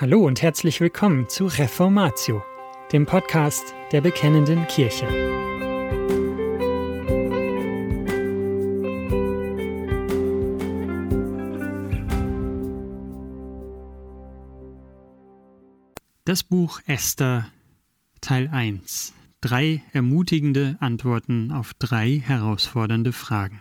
Hallo und herzlich willkommen zu Reformatio, dem Podcast der Bekennenden Kirche. Das Buch Esther Teil 1. Drei ermutigende Antworten auf drei herausfordernde Fragen.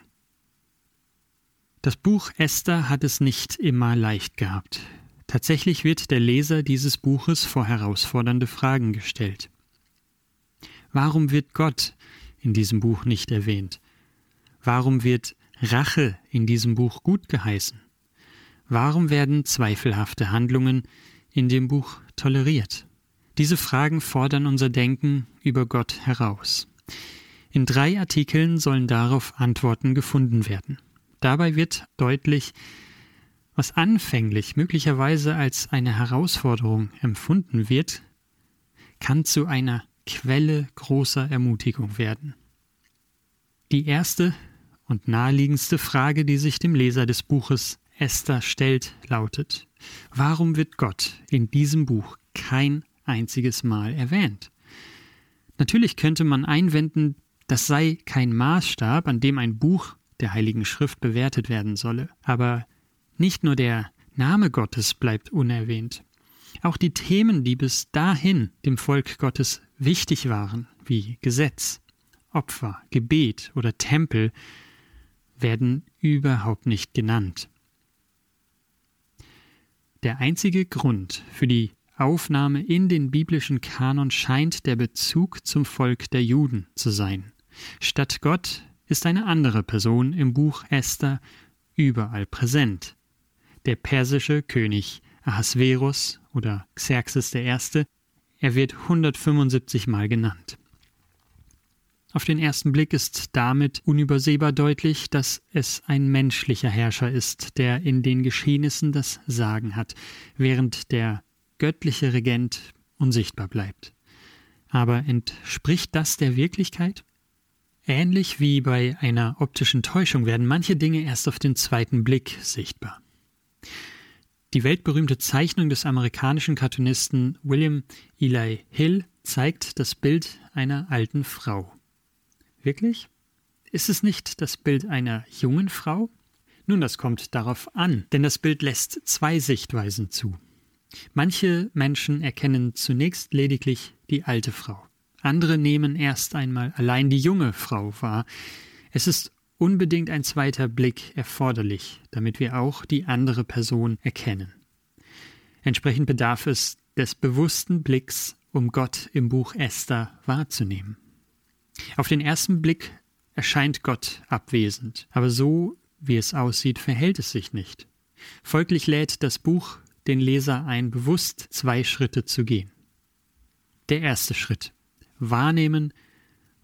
Das Buch Esther hat es nicht immer leicht gehabt. Tatsächlich wird der Leser dieses Buches vor herausfordernde Fragen gestellt. Warum wird Gott in diesem Buch nicht erwähnt? Warum wird Rache in diesem Buch gut geheißen? Warum werden zweifelhafte Handlungen in dem Buch toleriert? Diese Fragen fordern unser Denken über Gott heraus. In drei Artikeln sollen darauf Antworten gefunden werden. Dabei wird deutlich, was anfänglich möglicherweise als eine Herausforderung empfunden wird, kann zu einer Quelle großer Ermutigung werden. Die erste und naheliegendste Frage, die sich dem Leser des Buches Esther stellt, lautet, warum wird Gott in diesem Buch kein einziges Mal erwähnt? Natürlich könnte man einwenden, das sei kein Maßstab, an dem ein Buch der Heiligen Schrift bewertet werden solle, aber nicht nur der Name Gottes bleibt unerwähnt, auch die Themen, die bis dahin dem Volk Gottes wichtig waren, wie Gesetz, Opfer, Gebet oder Tempel, werden überhaupt nicht genannt. Der einzige Grund für die Aufnahme in den biblischen Kanon scheint der Bezug zum Volk der Juden zu sein. Statt Gott ist eine andere Person im Buch Esther überall präsent der persische König Ahasverus oder Xerxes I. Er wird 175 Mal genannt. Auf den ersten Blick ist damit unübersehbar deutlich, dass es ein menschlicher Herrscher ist, der in den Geschehnissen das Sagen hat, während der göttliche Regent unsichtbar bleibt. Aber entspricht das der Wirklichkeit? Ähnlich wie bei einer optischen Täuschung werden manche Dinge erst auf den zweiten Blick sichtbar. Die weltberühmte Zeichnung des amerikanischen Cartoonisten William Eli Hill zeigt das Bild einer alten Frau. Wirklich? Ist es nicht das Bild einer jungen Frau? Nun, das kommt darauf an, denn das Bild lässt zwei Sichtweisen zu. Manche Menschen erkennen zunächst lediglich die alte Frau. Andere nehmen erst einmal allein die junge Frau wahr. Es ist unbedingt ein zweiter Blick erforderlich, damit wir auch die andere Person erkennen. Entsprechend bedarf es des bewussten Blicks, um Gott im Buch Esther wahrzunehmen. Auf den ersten Blick erscheint Gott abwesend, aber so, wie es aussieht, verhält es sich nicht. Folglich lädt das Buch den Leser ein, bewusst zwei Schritte zu gehen. Der erste Schritt. Wahrnehmen,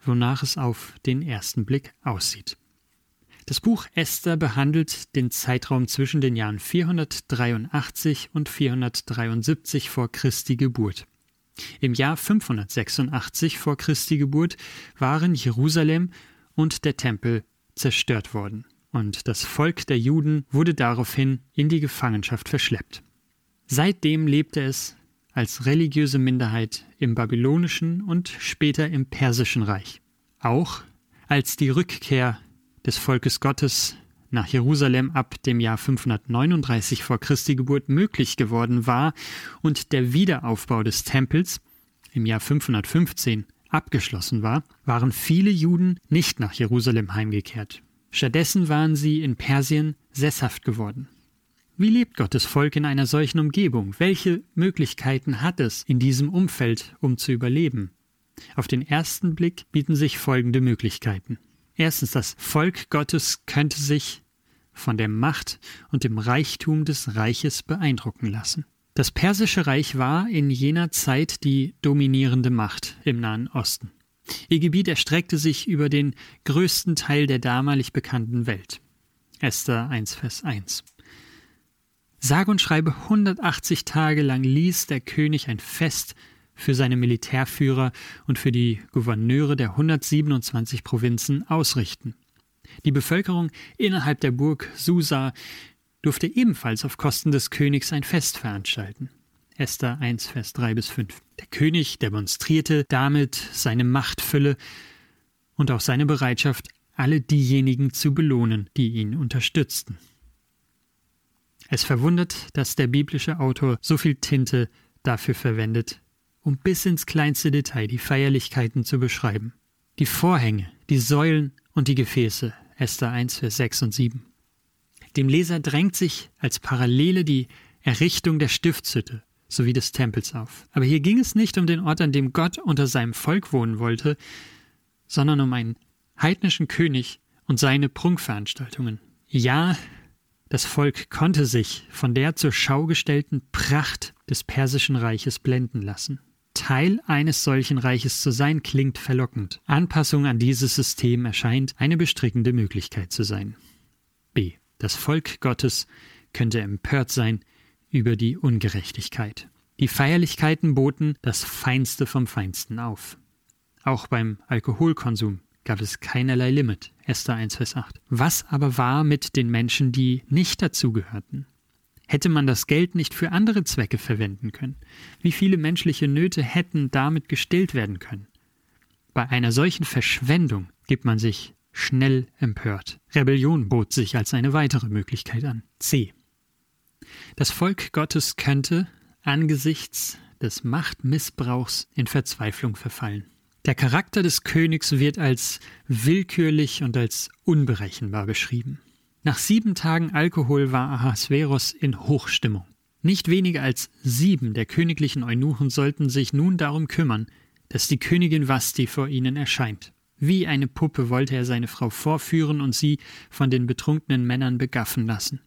wonach es auf den ersten Blick aussieht. Das Buch Esther behandelt den Zeitraum zwischen den Jahren 483 und 473 vor Christi Geburt. Im Jahr 586 vor Christi Geburt waren Jerusalem und der Tempel zerstört worden, und das Volk der Juden wurde daraufhin in die Gefangenschaft verschleppt. Seitdem lebte es als religiöse Minderheit im babylonischen und später im persischen Reich. Auch als die Rückkehr des Volkes Gottes nach Jerusalem ab dem Jahr 539 vor Christi Geburt möglich geworden war und der Wiederaufbau des Tempels im Jahr 515 abgeschlossen war, waren viele Juden nicht nach Jerusalem heimgekehrt. Stattdessen waren sie in Persien sesshaft geworden. Wie lebt Gottes Volk in einer solchen Umgebung? Welche Möglichkeiten hat es in diesem Umfeld, um zu überleben? Auf den ersten Blick bieten sich folgende Möglichkeiten. Erstens, das Volk Gottes könnte sich von der Macht und dem Reichtum des Reiches beeindrucken lassen. Das persische Reich war in jener Zeit die dominierende Macht im Nahen Osten. Ihr Gebiet erstreckte sich über den größten Teil der damalig bekannten Welt. Esther 1, Vers 1. Sag und schreibe 180 Tage lang ließ der König ein Fest für seine Militärführer und für die Gouverneure der 127 Provinzen ausrichten. Die Bevölkerung innerhalb der Burg Susa durfte ebenfalls auf Kosten des Königs ein Fest veranstalten. Esther 1, Vers 3 bis 5. Der König demonstrierte damit seine Machtfülle und auch seine Bereitschaft, alle diejenigen zu belohnen, die ihn unterstützten. Es verwundert, dass der biblische Autor so viel Tinte dafür verwendet, um bis ins kleinste Detail die Feierlichkeiten zu beschreiben. Die Vorhänge, die Säulen und die Gefäße, Esther 1, Vers 6 und 7. Dem Leser drängt sich als Parallele die Errichtung der Stiftshütte sowie des Tempels auf. Aber hier ging es nicht um den Ort, an dem Gott unter seinem Volk wohnen wollte, sondern um einen heidnischen König und seine Prunkveranstaltungen. Ja, das Volk konnte sich von der zur Schau gestellten Pracht des persischen Reiches blenden lassen. Teil eines solchen Reiches zu sein, klingt verlockend. Anpassung an dieses System erscheint eine bestrickende Möglichkeit zu sein. B. Das Volk Gottes könnte empört sein über die Ungerechtigkeit. Die Feierlichkeiten boten das Feinste vom Feinsten auf. Auch beim Alkoholkonsum gab es keinerlei Limit. Esther 1, Vers 8. Was aber war mit den Menschen, die nicht dazugehörten? Hätte man das Geld nicht für andere Zwecke verwenden können? Wie viele menschliche Nöte hätten damit gestillt werden können? Bei einer solchen Verschwendung gibt man sich schnell empört. Rebellion bot sich als eine weitere Möglichkeit an. C. Das Volk Gottes könnte angesichts des Machtmissbrauchs in Verzweiflung verfallen. Der Charakter des Königs wird als willkürlich und als unberechenbar beschrieben. Nach sieben Tagen Alkohol war Ahasveros in Hochstimmung. Nicht weniger als sieben der königlichen Eunuchen sollten sich nun darum kümmern, dass die Königin Vasti vor ihnen erscheint. Wie eine Puppe wollte er seine Frau vorführen und sie von den betrunkenen Männern begaffen lassen.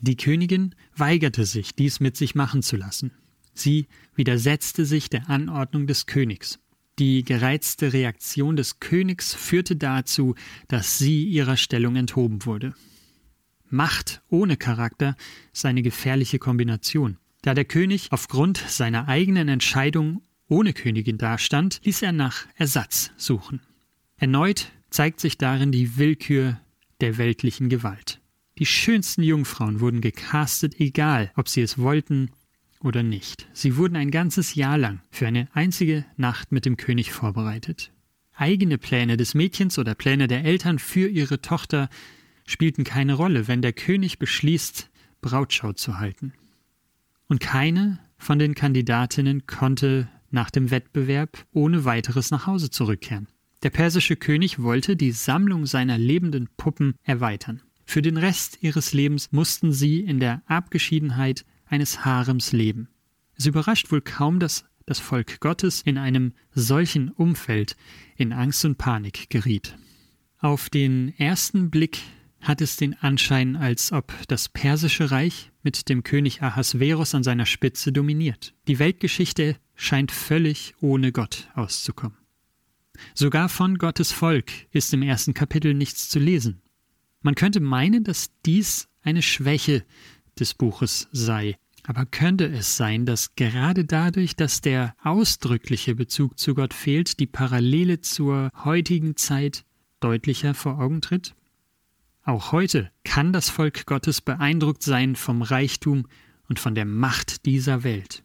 Die Königin weigerte sich, dies mit sich machen zu lassen. Sie widersetzte sich der Anordnung des Königs. Die gereizte Reaktion des Königs führte dazu, dass sie ihrer Stellung enthoben wurde. Macht ohne Charakter ist eine gefährliche Kombination. Da der König aufgrund seiner eigenen Entscheidung ohne Königin dastand, ließ er nach Ersatz suchen. Erneut zeigt sich darin die Willkür der weltlichen Gewalt. Die schönsten Jungfrauen wurden gecastet, egal ob sie es wollten oder nicht. Sie wurden ein ganzes Jahr lang für eine einzige Nacht mit dem König vorbereitet. Eigene Pläne des Mädchens oder Pläne der Eltern für ihre Tochter spielten keine Rolle, wenn der König beschließt, Brautschau zu halten. Und keine von den Kandidatinnen konnte nach dem Wettbewerb ohne weiteres nach Hause zurückkehren. Der persische König wollte die Sammlung seiner lebenden Puppen erweitern. Für den Rest ihres Lebens mussten sie in der Abgeschiedenheit eines Harems leben. Es überrascht wohl kaum, dass das Volk Gottes in einem solchen Umfeld in Angst und Panik geriet. Auf den ersten Blick hat es den Anschein, als ob das persische Reich mit dem König Ahasveros an seiner Spitze dominiert. Die Weltgeschichte scheint völlig ohne Gott auszukommen. Sogar von Gottes Volk ist im ersten Kapitel nichts zu lesen. Man könnte meinen, dass dies eine Schwäche des Buches sei. Aber könnte es sein, dass gerade dadurch, dass der ausdrückliche Bezug zu Gott fehlt, die Parallele zur heutigen Zeit deutlicher vor Augen tritt? Auch heute kann das Volk Gottes beeindruckt sein vom Reichtum und von der Macht dieser Welt.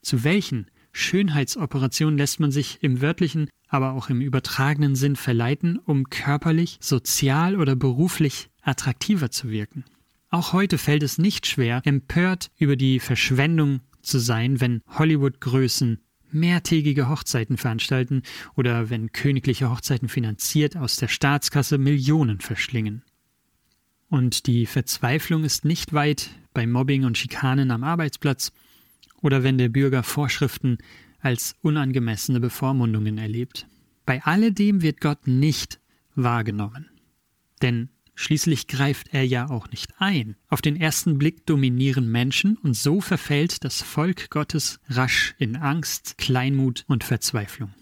Zu welchen Schönheitsoperationen lässt man sich im wörtlichen, aber auch im übertragenen Sinn verleiten, um körperlich, sozial oder beruflich attraktiver zu wirken? Auch heute fällt es nicht schwer, empört über die Verschwendung zu sein, wenn Hollywood-Größen mehrtägige Hochzeiten veranstalten oder wenn königliche Hochzeiten finanziert aus der Staatskasse Millionen verschlingen. Und die Verzweiflung ist nicht weit bei Mobbing und Schikanen am Arbeitsplatz oder wenn der Bürger Vorschriften als unangemessene Bevormundungen erlebt. Bei alledem wird Gott nicht wahrgenommen. Denn schließlich greift er ja auch nicht ein. Auf den ersten Blick dominieren Menschen und so verfällt das Volk Gottes rasch in Angst, Kleinmut und Verzweiflung.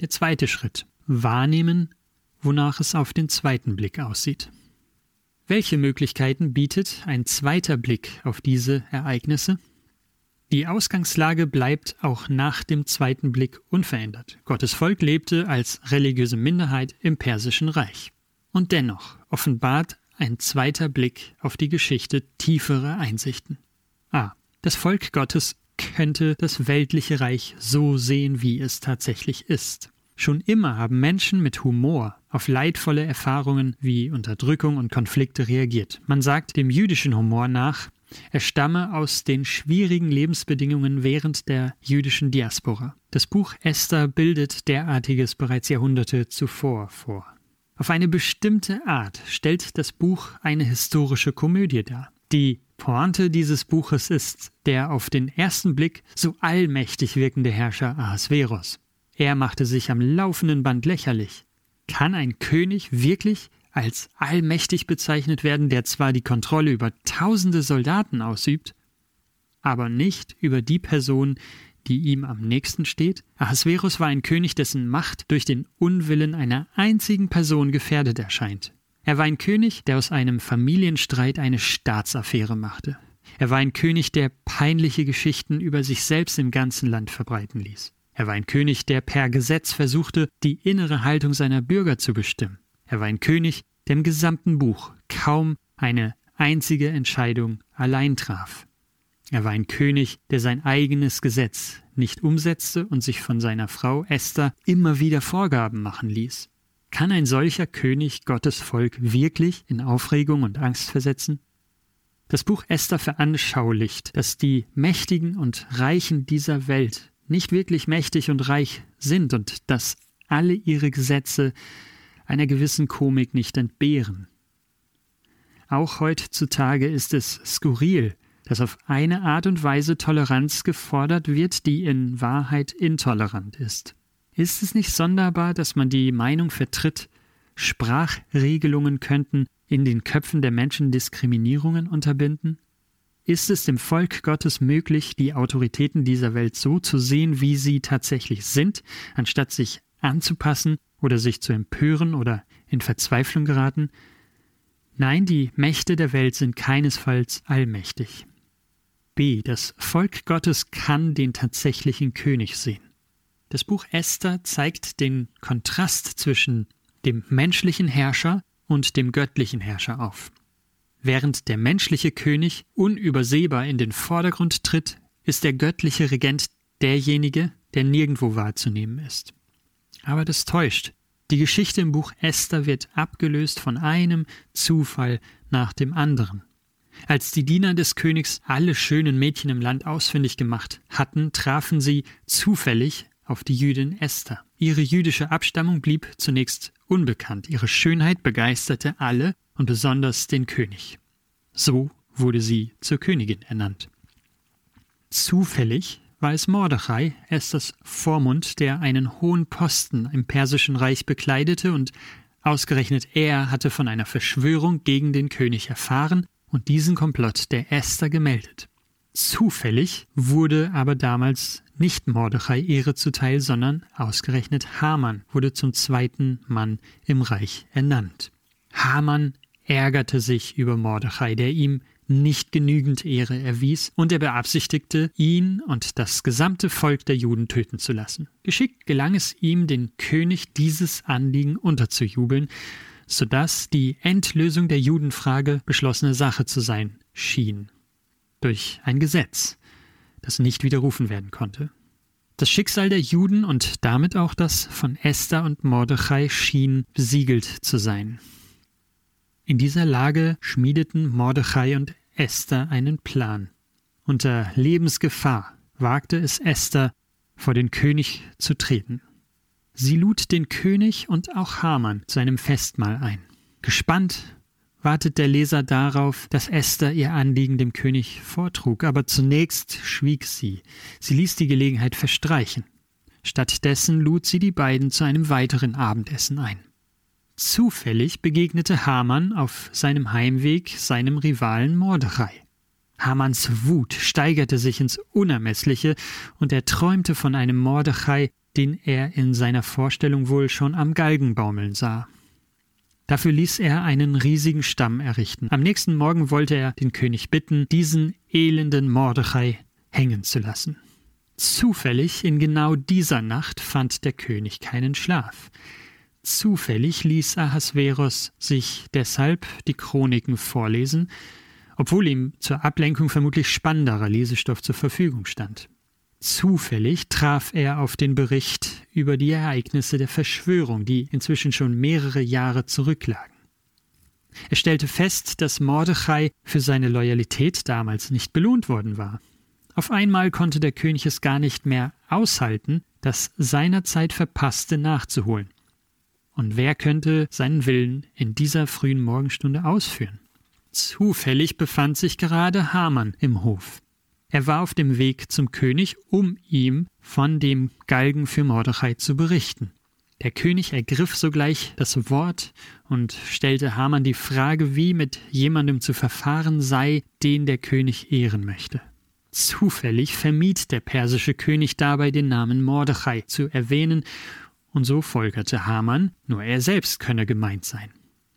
Der zweite Schritt. Wahrnehmen, wonach es auf den zweiten Blick aussieht. Welche Möglichkeiten bietet ein zweiter Blick auf diese Ereignisse? Die Ausgangslage bleibt auch nach dem zweiten Blick unverändert. Gottes Volk lebte als religiöse Minderheit im persischen Reich. Und dennoch offenbart ein zweiter Blick auf die Geschichte tiefere Einsichten. A. Das Volk Gottes könnte das weltliche Reich so sehen, wie es tatsächlich ist. Schon immer haben Menschen mit Humor auf leidvolle Erfahrungen wie Unterdrückung und Konflikte reagiert. Man sagt dem jüdischen Humor nach, er stamme aus den schwierigen Lebensbedingungen während der jüdischen Diaspora. Das Buch Esther bildet derartiges bereits Jahrhunderte zuvor vor. Auf eine bestimmte Art stellt das Buch eine historische Komödie dar. Die Pointe dieses Buches ist der auf den ersten Blick so allmächtig wirkende Herrscher Ahasveros. Er machte sich am laufenden Band lächerlich. Kann ein König wirklich als allmächtig bezeichnet werden, der zwar die Kontrolle über tausende Soldaten ausübt, aber nicht über die Person, die ihm am nächsten steht? Ahasverus war ein König, dessen Macht durch den Unwillen einer einzigen Person gefährdet erscheint. Er war ein König, der aus einem Familienstreit eine Staatsaffäre machte. Er war ein König, der peinliche Geschichten über sich selbst im ganzen Land verbreiten ließ. Er war ein König, der per Gesetz versuchte, die innere Haltung seiner Bürger zu bestimmen. Er war ein König, der im gesamten Buch kaum eine einzige Entscheidung allein traf. Er war ein König, der sein eigenes Gesetz nicht umsetzte und sich von seiner Frau Esther immer wieder Vorgaben machen ließ. Kann ein solcher König Gottes Volk wirklich in Aufregung und Angst versetzen? Das Buch Esther veranschaulicht, dass die Mächtigen und Reichen dieser Welt nicht wirklich mächtig und reich sind und dass alle ihre Gesetze einer gewissen Komik nicht entbehren. Auch heutzutage ist es skurril, dass auf eine Art und Weise Toleranz gefordert wird, die in Wahrheit intolerant ist. Ist es nicht sonderbar, dass man die Meinung vertritt, Sprachregelungen könnten in den Köpfen der Menschen Diskriminierungen unterbinden? Ist es dem Volk Gottes möglich, die Autoritäten dieser Welt so zu sehen, wie sie tatsächlich sind, anstatt sich anzupassen oder sich zu empören oder in Verzweiflung geraten? Nein, die Mächte der Welt sind keinesfalls allmächtig. B. Das Volk Gottes kann den tatsächlichen König sehen. Das Buch Esther zeigt den Kontrast zwischen dem menschlichen Herrscher und dem göttlichen Herrscher auf. Während der menschliche König unübersehbar in den Vordergrund tritt, ist der göttliche Regent derjenige, der nirgendwo wahrzunehmen ist. Aber das täuscht. Die Geschichte im Buch Esther wird abgelöst von einem Zufall nach dem anderen. Als die Diener des Königs alle schönen Mädchen im Land ausfindig gemacht hatten, trafen sie zufällig auf die Jüdin Esther. Ihre jüdische Abstammung blieb zunächst unbekannt, ihre Schönheit begeisterte alle und besonders den König. So wurde sie zur Königin ernannt. Zufällig war es Mordechai, Esthers Vormund, der einen hohen Posten im persischen Reich bekleidete und ausgerechnet er hatte von einer Verschwörung gegen den König erfahren und diesen Komplott der Esther gemeldet. Zufällig wurde aber damals nicht Mordechai Ehre zuteil, sondern ausgerechnet Haman wurde zum zweiten Mann im Reich ernannt. Haman ärgerte sich über Mordechai, der ihm nicht genügend Ehre erwies, und er beabsichtigte, ihn und das gesamte Volk der Juden töten zu lassen. Geschickt gelang es ihm, den König dieses Anliegen unterzujubeln, so dass die Endlösung der Judenfrage beschlossene Sache zu sein schien. Durch ein Gesetz, das nicht widerrufen werden konnte. Das Schicksal der Juden und damit auch das von Esther und Mordechai schien besiegelt zu sein. In dieser Lage schmiedeten Mordechai und Esther einen Plan. Unter Lebensgefahr wagte es Esther, vor den König zu treten. Sie lud den König und auch Haman zu einem Festmahl ein. Gespannt wartet der Leser darauf, dass Esther ihr Anliegen dem König vortrug, aber zunächst schwieg sie. Sie ließ die Gelegenheit verstreichen. Stattdessen lud sie die beiden zu einem weiteren Abendessen ein. Zufällig begegnete Haman auf seinem Heimweg seinem Rivalen Mordechai. Hamans Wut steigerte sich ins Unermessliche, und er träumte von einem Mordechai, den er in seiner Vorstellung wohl schon am Galgen baumeln sah. Dafür ließ er einen riesigen Stamm errichten. Am nächsten Morgen wollte er den König bitten, diesen elenden Mordechai hängen zu lassen. Zufällig in genau dieser Nacht fand der König keinen Schlaf. Zufällig ließ Ahasveros sich deshalb die Chroniken vorlesen, obwohl ihm zur Ablenkung vermutlich spannenderer Lesestoff zur Verfügung stand. Zufällig traf er auf den Bericht über die Ereignisse der Verschwörung, die inzwischen schon mehrere Jahre zurücklagen. Er stellte fest, dass Mordechai für seine Loyalität damals nicht belohnt worden war. Auf einmal konnte der König es gar nicht mehr aushalten, das seinerzeit Verpasste nachzuholen. Und wer könnte seinen Willen in dieser frühen Morgenstunde ausführen? Zufällig befand sich gerade Haman im Hof. Er war auf dem Weg zum König, um ihm von dem Galgen für Mordechai zu berichten. Der König ergriff sogleich das Wort und stellte Haman die Frage, wie mit jemandem zu verfahren sei, den der König ehren möchte. Zufällig vermied der persische König dabei den Namen Mordechai zu erwähnen, und so folgerte Haman, nur er selbst könne gemeint sein.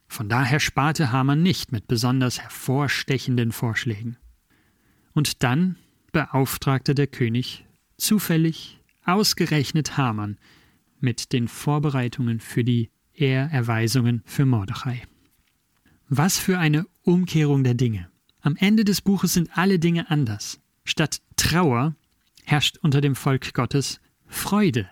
Von daher sparte Haman nicht mit besonders hervorstechenden Vorschlägen. Und dann beauftragte der König zufällig ausgerechnet Haman mit den Vorbereitungen für die Ehrerweisungen für Mordechai. Was für eine Umkehrung der Dinge. Am Ende des Buches sind alle Dinge anders. Statt Trauer herrscht unter dem Volk Gottes Freude.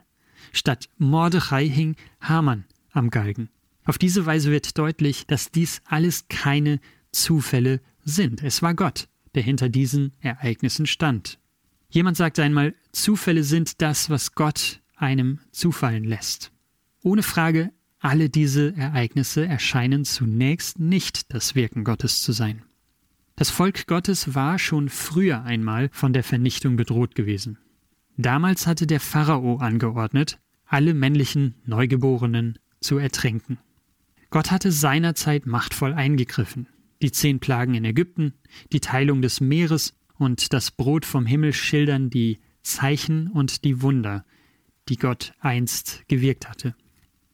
Statt Mordechai hing Haman am Galgen. Auf diese Weise wird deutlich, dass dies alles keine Zufälle sind. Es war Gott, der hinter diesen Ereignissen stand. Jemand sagte einmal, Zufälle sind das, was Gott einem zufallen lässt. Ohne Frage, alle diese Ereignisse erscheinen zunächst nicht das Wirken Gottes zu sein. Das Volk Gottes war schon früher einmal von der Vernichtung bedroht gewesen. Damals hatte der Pharao angeordnet, alle männlichen Neugeborenen zu ertränken. Gott hatte seinerzeit machtvoll eingegriffen. Die zehn Plagen in Ägypten, die Teilung des Meeres und das Brot vom Himmel schildern die Zeichen und die Wunder, die Gott einst gewirkt hatte.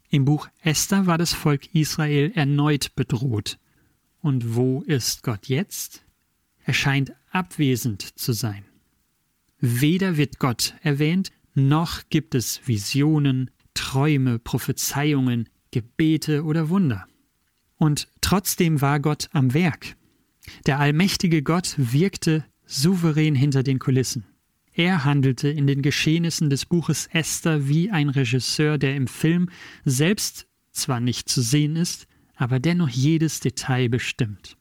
Im Buch Esther war das Volk Israel erneut bedroht. Und wo ist Gott jetzt? Er scheint abwesend zu sein. Weder wird Gott erwähnt, noch gibt es Visionen, Träume, Prophezeiungen, Gebete oder Wunder. Und trotzdem war Gott am Werk. Der allmächtige Gott wirkte souverän hinter den Kulissen. Er handelte in den Geschehnissen des Buches Esther wie ein Regisseur, der im Film selbst zwar nicht zu sehen ist, aber dennoch jedes Detail bestimmt.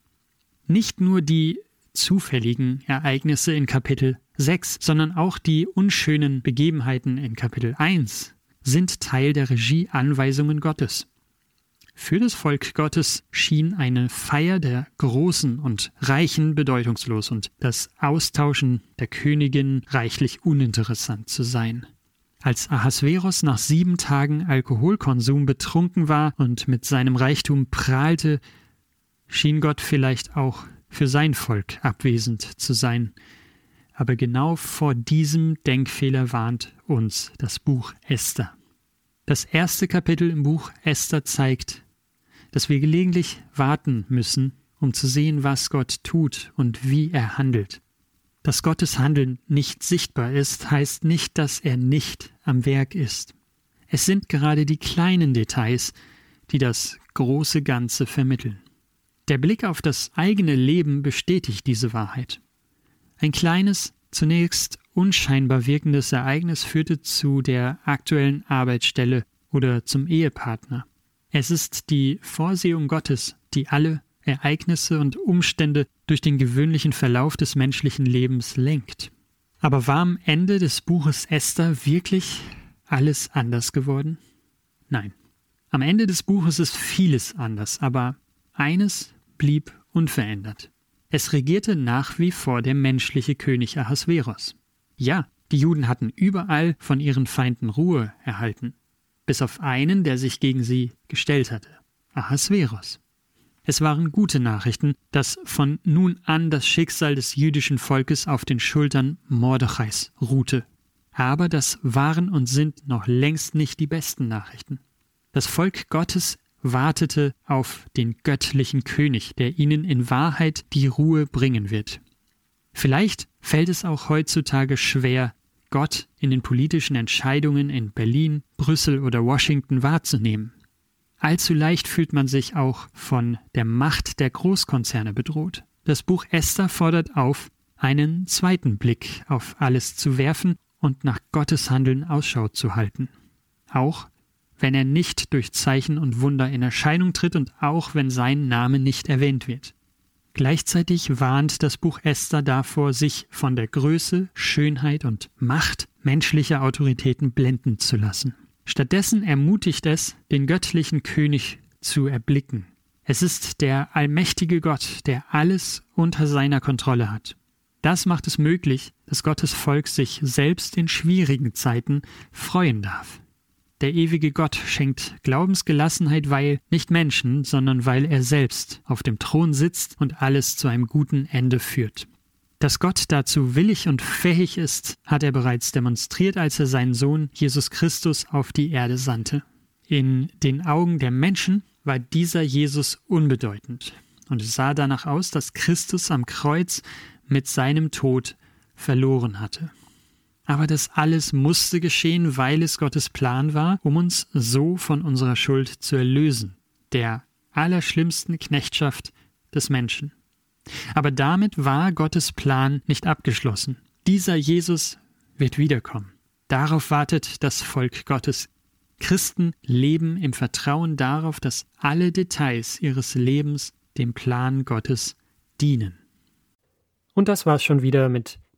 Nicht nur die zufälligen Ereignisse in Kapitel 6, sondern auch die unschönen Begebenheiten in Kapitel 1 sind Teil der Regieanweisungen Gottes. Für das Volk Gottes schien eine Feier der Großen und Reichen bedeutungslos und das Austauschen der Königin reichlich uninteressant zu sein. Als Ahasveros nach sieben Tagen Alkoholkonsum betrunken war und mit seinem Reichtum prahlte, schien Gott vielleicht auch für sein Volk abwesend zu sein, aber genau vor diesem Denkfehler warnt uns das Buch Esther. Das erste Kapitel im Buch Esther zeigt, dass wir gelegentlich warten müssen, um zu sehen, was Gott tut und wie er handelt. Dass Gottes Handeln nicht sichtbar ist, heißt nicht, dass er nicht am Werk ist. Es sind gerade die kleinen Details, die das große Ganze vermitteln. Der Blick auf das eigene Leben bestätigt diese Wahrheit. Ein kleines, zunächst unscheinbar wirkendes Ereignis führte zu der aktuellen Arbeitsstelle oder zum Ehepartner. Es ist die Vorsehung Gottes, die alle Ereignisse und Umstände durch den gewöhnlichen Verlauf des menschlichen Lebens lenkt. Aber war am Ende des Buches Esther wirklich alles anders geworden? Nein. Am Ende des Buches ist vieles anders, aber eines blieb unverändert. Es regierte nach wie vor der menschliche König Ahasveros. Ja, die Juden hatten überall von ihren Feinden Ruhe erhalten, bis auf einen, der sich gegen sie gestellt hatte, Ahasveros. Es waren gute Nachrichten, dass von nun an das Schicksal des jüdischen Volkes auf den Schultern Mordechais ruhte. Aber das waren und sind noch längst nicht die besten Nachrichten. Das Volk Gottes wartete auf den göttlichen König, der ihnen in Wahrheit die Ruhe bringen wird. Vielleicht fällt es auch heutzutage schwer, Gott in den politischen Entscheidungen in Berlin, Brüssel oder Washington wahrzunehmen. Allzu leicht fühlt man sich auch von der Macht der Großkonzerne bedroht. Das Buch Esther fordert auf, einen zweiten Blick auf alles zu werfen und nach Gottes Handeln Ausschau zu halten. Auch wenn er nicht durch Zeichen und Wunder in Erscheinung tritt und auch wenn sein Name nicht erwähnt wird. Gleichzeitig warnt das Buch Esther davor, sich von der Größe, Schönheit und Macht menschlicher Autoritäten blenden zu lassen. Stattdessen ermutigt es, den göttlichen König zu erblicken. Es ist der allmächtige Gott, der alles unter seiner Kontrolle hat. Das macht es möglich, dass Gottes Volk sich selbst in schwierigen Zeiten freuen darf. Der ewige Gott schenkt Glaubensgelassenheit, weil nicht Menschen, sondern weil er selbst auf dem Thron sitzt und alles zu einem guten Ende führt. Dass Gott dazu willig und fähig ist, hat er bereits demonstriert, als er seinen Sohn Jesus Christus auf die Erde sandte. In den Augen der Menschen war dieser Jesus unbedeutend, und es sah danach aus, dass Christus am Kreuz mit seinem Tod verloren hatte. Aber das alles musste geschehen, weil es Gottes Plan war, um uns so von unserer Schuld zu erlösen, der allerschlimmsten Knechtschaft des Menschen. Aber damit war Gottes Plan nicht abgeschlossen. Dieser Jesus wird wiederkommen. Darauf wartet das Volk Gottes. Christen leben im Vertrauen darauf, dass alle Details ihres Lebens dem Plan Gottes dienen. Und das war's schon wieder mit